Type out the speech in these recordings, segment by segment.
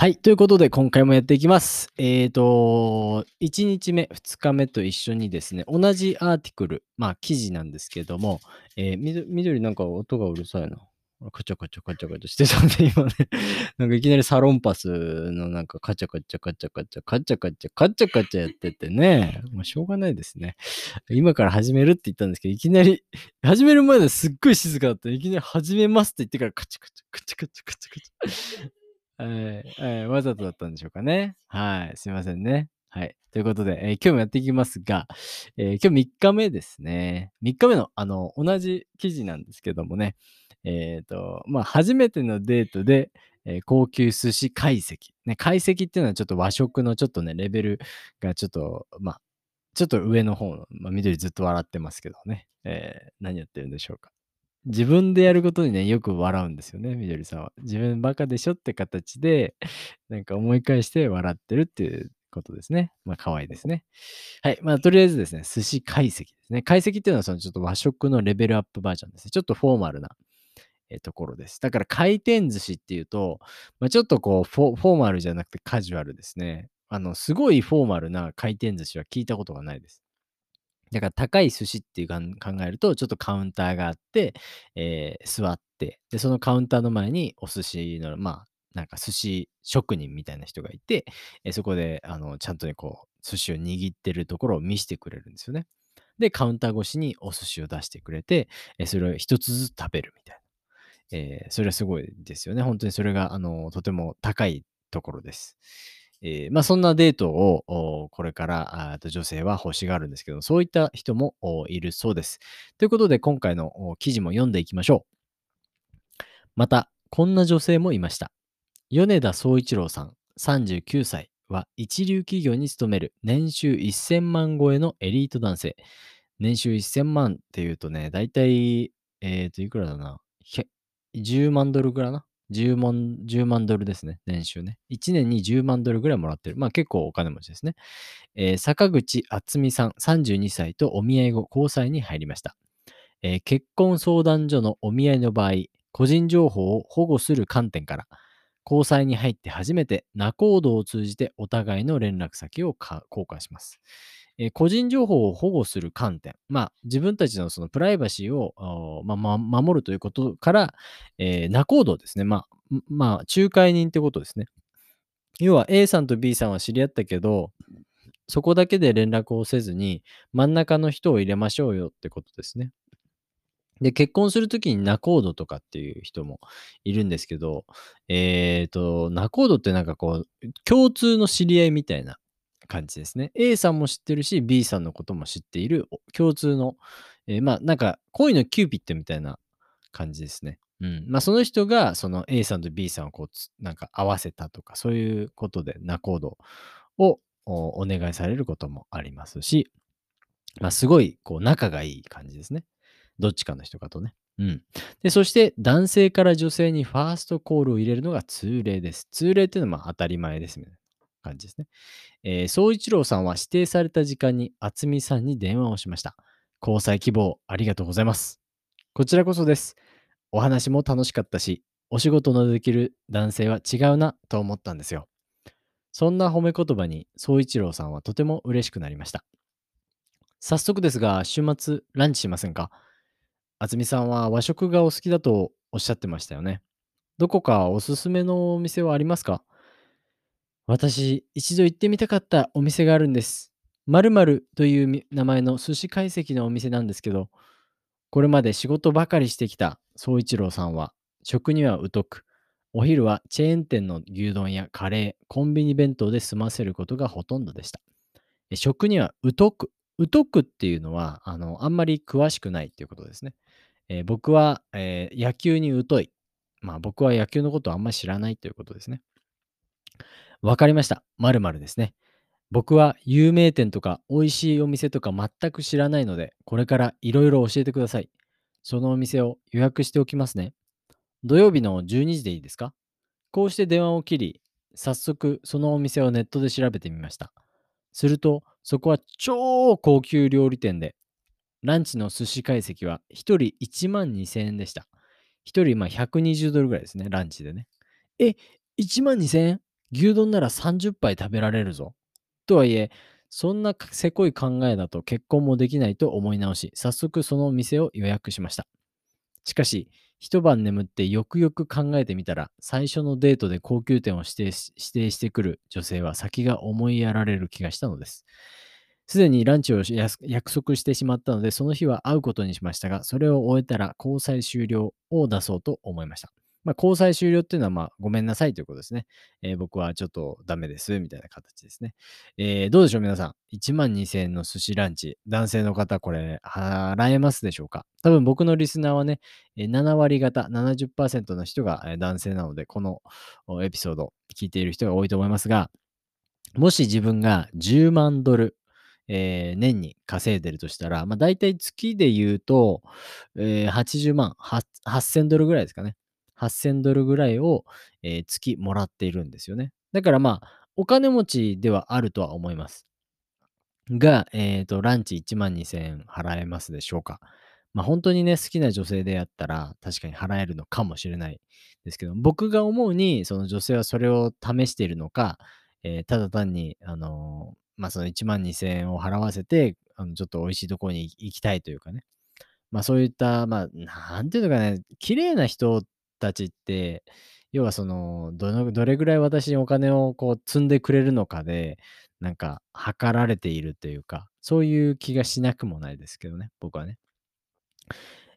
はい。ということで、今回もやっていきます。えっ、と、1日目、2日目と一緒にですね、同じアーティクル、まあ、記事なんですけども、えー、緑なんか音がうるさいな。カチャカチャカチャカチャしてたんで、今ね、なんかいきなりサロンパスのなんかカチャカチャカチャカチャカチャカチャカチャカチャやっててね、まあ、しょうがないですね。今から始めるって言ったんですけど、いきなり、始める前ですっごい静かだった。いきなり始めますって言ってからカチャカチャカチャカチャカチャカチャ。はい、はい、わざとだったんでしょうかね。はい、すいませんね。はい。ということで、えー今日もやっていきますが、えー今日3日目ですね。3日目の、あの、同じ記事なんですけどもね、えっ、と、まあ、初めてのデートで、えー高級寿司解析。ね、解析っていうのはちょっと和食のちょっとね、レベルがちょっと、まあ、ちょっと上の方の、まあ、緑ずっと笑ってますけどね、えー何やってるんでしょうか。自分でやることにね、よく笑うんですよね、みどりさんは。自分バカでしょって形で、なんか思い返して笑ってるっていうことですね。まあ、可愛いですね。はい。まあ、とりあえずですね、寿司解析ですね。解析っていうのは、そのちょっと和食のレベルアップバージョンですね。ちょっとフォーマルな、えところです。だから、回転寿司っていうと、まあ、ちょっとこうフォ、フォーマルじゃなくてカジュアルですね。あの、すごいフォーマルな回転寿司は聞いたことがないです。だから高い寿司っていう考えると、ちょっとカウンターがあって、えー座って、で、そのカウンターの前にお寿司の、まあ、なんか寿司職人みたいな人がいて、えーそこで、あの、ちゃんとね、こう、寿司を握ってるところを見せてくれるんですよね。で、カウンター越しにお寿司を出してくれて、えーそれを一つずつ食べるみたいな。えそれはすごいですよね。本当にそれが、あの、とても高いところです。えーまあ、そんなデートをおこれからあ女性は欲しがるんですけど、そういった人もいるそうです。ということで、今回の記事も読んでいきましょう。また、こんな女性もいました。米田総一郎さん、39歳は一流企業に勤める年収1000万超えのエリート男性。年収1000万っていうとね、だいたい、えっ、と、いくらだな？10万ドルぐらいな？10万、10万ドルですね。年収ね。1年に10万ドルぐらいもらってる。まあ結構お金持ちですね。えー坂口敦美さん、32歳とお見合い後、交際に入りました。えー結婚相談所のお見合いの場合、個人情報を保護する観点から、交際に入って初めて仲人を通じてお互いの連絡先を交換します。え個人情報を保護する観点、まあ、自分たちのそのプライバシーを、まあ守るということから、えー仲人ですね、まあ、まあ、仲介人ってことですね。要は A さんと B さんは知り合ったけど、そこだけで連絡をせずに、真ん中の人を入れましょうよってことですね。で、結婚するときに仲人とかっていう人もいるんですけど、えっ、と、仲人ってなんかこう、共通の知り合いみたいな感じですね。A さんも知ってるし、B さんのことも知っている共通の、えーまあなんか恋のキューピッドみたいな感じですね。うん。まあその人がその A さんと B さんをこう、なんか合わせたとか、そういうことで仲人をお願いされることもありますし、まあすごいこう仲がいい感じですね。どっちかの人かとね。うん。で、そして男性から女性にファーストコールを入れるのが通例です。通例っていうのはまあ当たり前ですみたいな感じですね。えー、総一郎さんは指定された時間に渥美さんに電話をしました。交際希望ありがとうございます。こちらこそです。お話も楽しかったし、お仕事のできる男性は違うなと思ったんですよ。そんな褒め言葉に総一郎さんはとても嬉しくなりました。早速ですが、週末ランチしませんか？渥美さんは和食がお好きだとおっしゃってましたよね。どこかおすすめのお店はありますか？私、一度行ってみたかったお店があるんです。〇〇という名前の寿司解析のお店なんですけど、これまで仕事ばかりしてきた総一郎さんは、食には疎く、お昼はチェーン店の牛丼やカレー、コンビニ弁当で済ませることがほとんどでした。食には疎く、疎くっていうのは、あの、あんまり詳しくないっていうことですね。えー僕は、えー野球に疎い。まあ僕は野球のことをあんまり知らないということですね。わかりました。〇〇ですね。僕は有名店とか美味しいお店とか全く知らないので、これからいろいろ教えてください。そのお店を予約しておきますね。土曜日の12時でいいですか？こうして電話を切り、早速そのお店をネットで調べてみました。すると、そこは超高級料理店で、ランチの寿司解析は1人1万2000円でした。1人ま120ドルぐらいですね、ランチでね。え、1万2000円？牛丼なら30杯食べられるぞ。とはいえ、そんなせこい考えだと結婚もできないと思い直し、早速その店を予約しました。しかし、一晩眠ってよくよく考えてみたら、最初のデートで高級店を指定し指定してくる女性は先が思いやられる気がしたのです。すでにランチを約束してしまったので、その日は会うことにしましたが、それを終えたら交際終了を出そうと思いました。まあ、交際終了っていうのは、まあ、ごめんなさいということですね。えー、僕はちょっとダメです、みたいな形ですね。えー、どうでしょう、皆さん。1万2000円の寿司ランチ、男性の方、これ、払えますでしょうか？多分僕のリスナーはね、7割方、70%の人が男性なので、このエピソード聞いている人が多いと思いますが、もし自分が10万ドル、えー、年に稼いでるとしたら、まあ、大体月で言うと、えー、80万、8000ドルぐらいですかね。8000ドルぐらいを、えー、月もらっているんですよね。だからまあ、お金持ちではあるとは思います。が、えっ、ー、と、ランチ1万2000円払えますでしょうか。まあ本当にね、好きな女性であったら確かに払えるのかもしれないですけど、僕が思うに、その女性はそれを試しているのか、えー、ただ単に、あのー、まあその1万2000円を払わせて、あのちょっと美味しいところに行きたいというかね。まあそういった、まあ、なんていうのかね、綺麗な人たちって、要はその、どの、どれぐらい私にお金をこう積んでくれるのかで、なんか、測られているというか、そういう気がしなくもないですけどね、僕はね。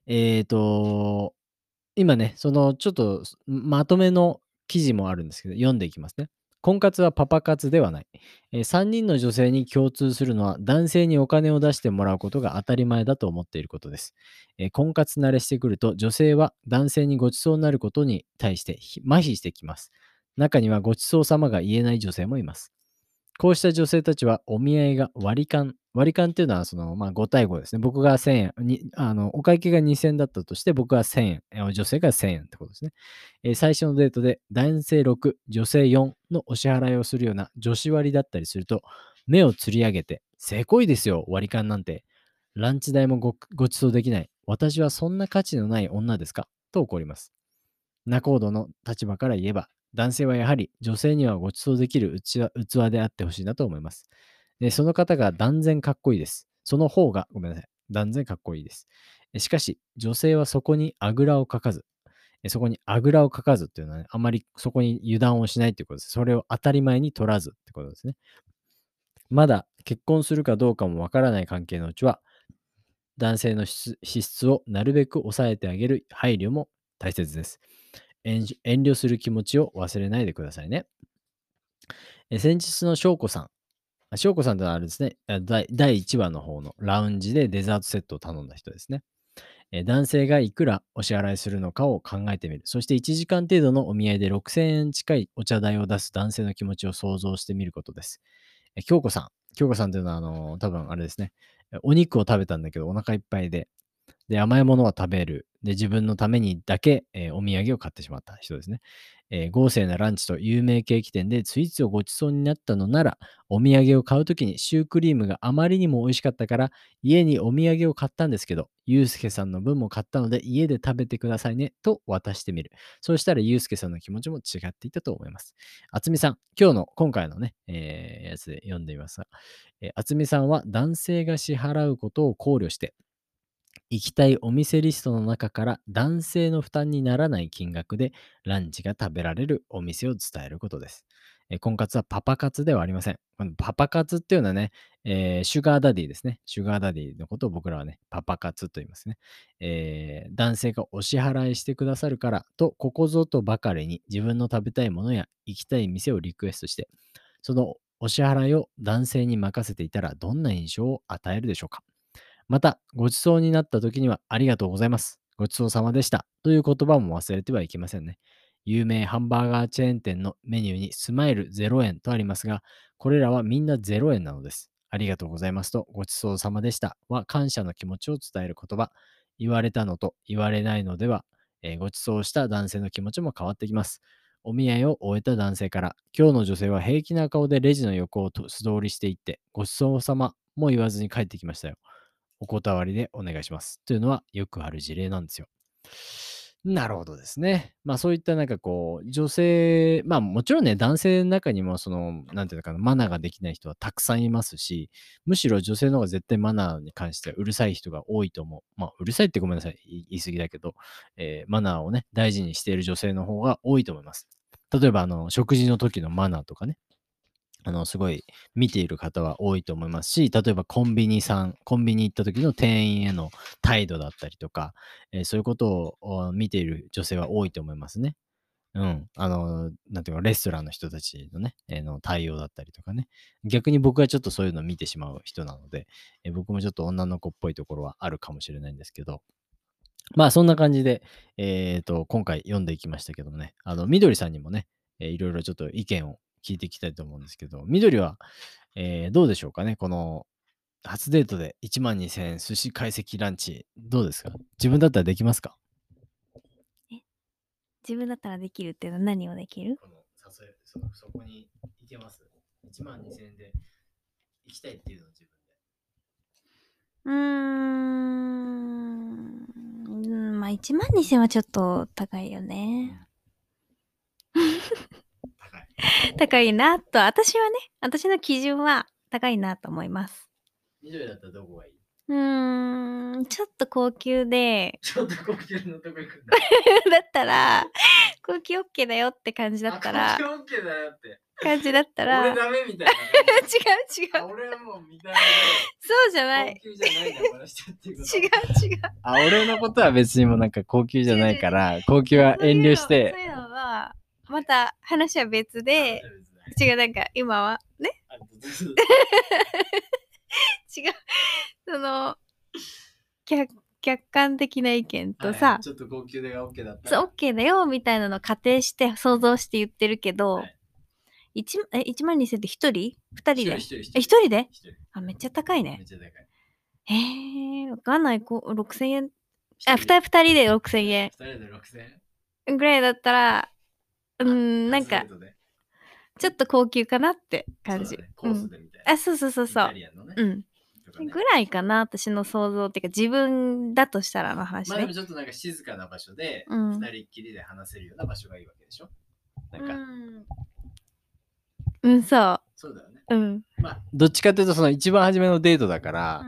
えっ、ー、と、今ね、そのちょっとまとめの記事もあるんですけど、読んでいきますね。婚活はパパ活ではない、え、3人の女性に共通するのは男性にお金を出してもらうことが当たり前だと思っていることです。婚活慣れしてくると女性は男性にごちそうになることに対して麻痺してきます。中にはご馳走様が言えない女性もいます。こうした女性たちはお見合いが割り勘。割り勘っていうのはその、まあ、5対5ですね。僕が1000円にあの、お会計が2000円だったとして、僕が1000円、女性が1000円ってことですね。えー、最初のデートで男性6、女性4のお支払いをするような女子割りだったりすると、目をつり上げて、せこいですよ、割り勘なんて。ランチ代もごご馳走できない。私はそんな価値のない女ですか？と怒ります。仲人の立場から言えば、男性はやはり女性にはご馳走できる器であってほしいなと思います。でその方が断然かっこいいです。その方が、ごめんなさい。断然かっこいいです。しかし、女性はそこにあぐらをかかず、そこにあぐらをかかずっていうのはね、あまりそこに油断をしないっていうことです。それを当たり前に取らずってことですね。まだ結婚するかどうかもわからない関係のうちは、男性の資質をなるべく抑えてあげる配慮も大切です。遠慮する気持ちを忘れないでくださいね。先日の翔子さん。翔子さんというのはあれですね第、1話の方のラウンジでデザートセットを頼んだ人ですね。男性がいくらお支払いするのかを考えてみる。そして1時間程度のお見合いで6000円近いお茶代を出す男性の気持ちを想像してみることです。京子さん。京子さんというのは、あの、多分あれですね。お肉を食べたんだけどお腹いっぱいで、で、甘いものは食べる。で、自分のためにだけ、えー、お土産を買ってしまった人ですね。えー、豪勢なランチと有名ケーキ店でスイーツをご馳走になったのなら、お土産を買うときにシュークリームがあまりにも美味しかったから、家にお土産を買ったんですけど、ゆうすけさんの分も買ったので、家で食べてくださいね、と渡してみる。そうしたらゆうすけさんの気持ちも違っていたと思います。あつみさん、今日の、今回のね、えー、やつで読んでみますが、えー、あつみさんは男性が支払うことを考慮して、行きたいお店リストの中から男性の負担にならない金額でランチが食べられるお店を伝えることです。え婚活はパパ活ではありません。このパパ活っていうのはね、えー、シュガーダディですね。シュガーダディのことを僕らはね、パパ活と言いますね。えー、男性がお支払いしてくださるからと、ここぞとばかりに自分の食べたいものや行きたい店をリクエストして、そのお支払いを男性に任せていたらどんな印象を与えるでしょうかまた、ごちそうになった時には、ありがとうございます。ごちそうさまでした。という言葉も忘れてはいけませんね。有名ハンバーガーチェーン店のメニューにスマイル0円とありますが、これらはみんな0円なのです。ありがとうございますと、ごちそうさまでしたは感謝の気持ちを伝える言葉。言われたのと言われないのでは、えー、ごちそうした男性の気持ちも変わってきます。お見合いを終えた男性から、今日の女性は平気な顔でレジの横を素通りしていって、ごちそうさまも言わずに帰ってきましたよ。お断りでお願いします。というのはよくある事例なんですよ。なるほどですね。まあそういったなんかこう、女性、まあもちろんね、男性の中にもその、なんていうのかな、マナーができない人はたくさんいますし、むしろ女性の方が絶対マナーに関してはうるさい人が多いと思う。まあうるさいってごめんなさい、言い過ぎだけど、えーマナーをね、大事にしている女性の方が多いと思います。例えばあの、食事の時のマナーとかね、あの、すごい見ている方は多いと思いますし、例えばコンビニさん、コンビニ行った時の店員への態度だったりとか、えーそういうことを見ている女性は多いと思いますね。うん。あの、なんていうか、レストランの人たちのね、えーの対応だったりとかね。逆に僕はちょっとそういうのを見てしまう人なので、えー僕もちょっと女の子っぽいところはあるかもしれないんですけど、まあそんな感じで、えっ、と、今回読んでいきましたけどもね、あの、みどりさんにもね、えーいろいろちょっと意見を聞いていきたいと思うんですけど、みどりは、えーどうでしょうかね、この、初デートで1万2000円寿司解析ランチ、どうですか？自分だったらできますか？自分だったらできるっていうのは何をできる？この誘いそそこに行けます ?1 万2000円で行きたいっていうのを自分うーん。うんまあ、1万2000はちょっと高いよね。で。高い。なと、私はね、私の基準は高いなと思います。緑だったらどこがいい？うーん、ちょっと高級で、ちょっと高級のとこ行くんだ。だったら、高級 OK だよって感じだったらあ、高級 OK だよって。感じだったら、違う俺ダメみたいな。違あう。俺はもう見た目そうじゃない。で高級じゃないんだこの人っていうこと。違う違う。あ、俺のことは別にもなんか高級じゃないから、高級は遠慮してそういうのは、また話は別で、違う、なんか今はね、違う。その、客客観的な意見とさ、はいちょっと高級でが OK だったそう、OK だよ、みたいなのを仮定して想像して言ってるけど、はい一え1万2000って1人 ?2 人で？一人一人一人え、1人で？あ、めっちゃ高いめっね。ちゃ高い。えー、わかんない。こう6000円？あ、一人2人二人で6000円二人で6000円？ぐらいだったら、うーん、なんかちょっと高級かなって感じ。そうだねコースでみたいな。うん、あ、そうそうそうそう。うん。ぐらいかな、私の想像っていうか、自分だとしたらの話ねまあでも。ちょっとなんか静かな場所で、うん二人っきりで話せるような場所がいいわけでしょ？なんか、うん、うん、そそうだよね。う。うん。まあ、どっちかっていうと、その一番初めのデートだから、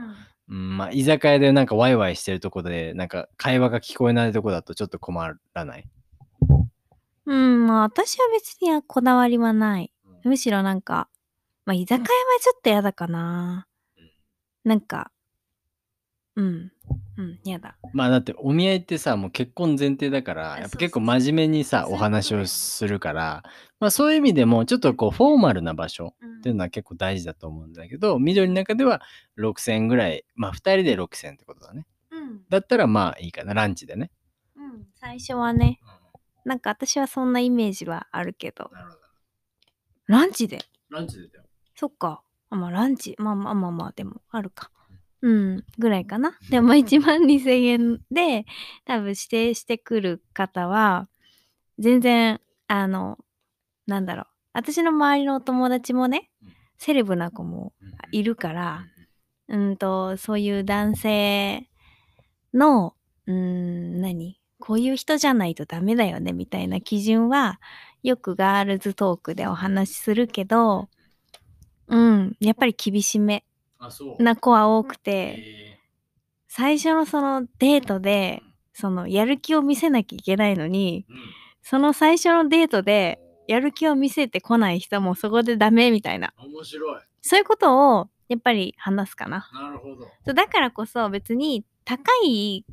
うん、まあ、居酒屋でなんかワイワイしてるとこで、なんか会話が聞こえないとこだとちょっと困らない？うん、まあ私は別にこだわりはない。うん。むしろなんか、まあ居酒屋はちょっと嫌だかな。なんか、うん、うん、嫌だ。まあだってお見合いってさもう結婚前提だからあやっぱ結構真面目にさお話をするからまあそういう意味でもちょっとこうフォーマルな場所うん。っていうのは結構大事だと思うんだけど緑の中では6000円ぐらいまあ2人で6000円ってことだね。うん、だったらまあいいかな。ランチでね、うん、最初はね、なんか私はそんなイメージはあるけど、なるほど。ランチで。ランチでだよ。そっか。あまあランチ、まあまあまあまあ、でもあるか。うん、ぐらいかな。でもまあ1万2000円で多分指定してくる方は、全然、あの、なんだろう。私の周りのお友達もねうん、セレブな子もいるから、うん。と、そういう男性の、うーん、何？こういう人じゃないとダメだよね、みたいな基準は、よくガールズトークでお話しするけど、うん、やっぱり厳しめな子は多くて、え。最初のそのデートで、そのやる気を見せなきゃいけないのに、ーうん。その最初のデートで、やる気を見せてこない人もそこでダメみたいな。面白い。そういうことを、やっぱり話すかな。なるほど。だからこそ別に高い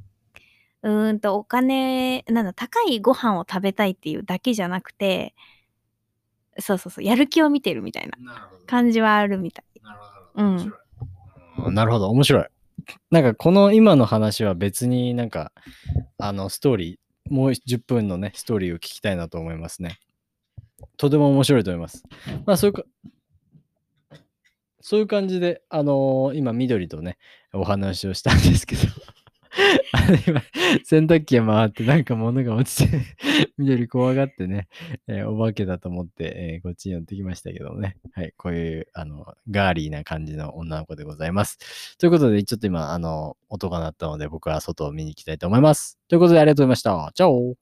うーんとお金なんだ高いご飯を食べたいっていうだけじゃなくてそうそうそうやる気を見てるみたいな感じはあるみたい。なるほうんど。うん。なるほど面白い。なんかこの今の話は別になんかあのストーリーもう10分のねストーリーを聞きたいなと思いますね。とても面白いと思います。まあそういうかそういう感じであのー今緑とねお話をしたんですけど今、洗濯機回ってなんか物が落ちて、緑怖がってね、えーお化けだと思って、えーこっちに寄ってきましたけどね。はい、こういう、あの、ガーリーな感じの女の子でございます。ということで、ちょっと今、あの、音が鳴ったので、僕は外を見に行きたいと思います。ということで、ありがとうございました。チャオ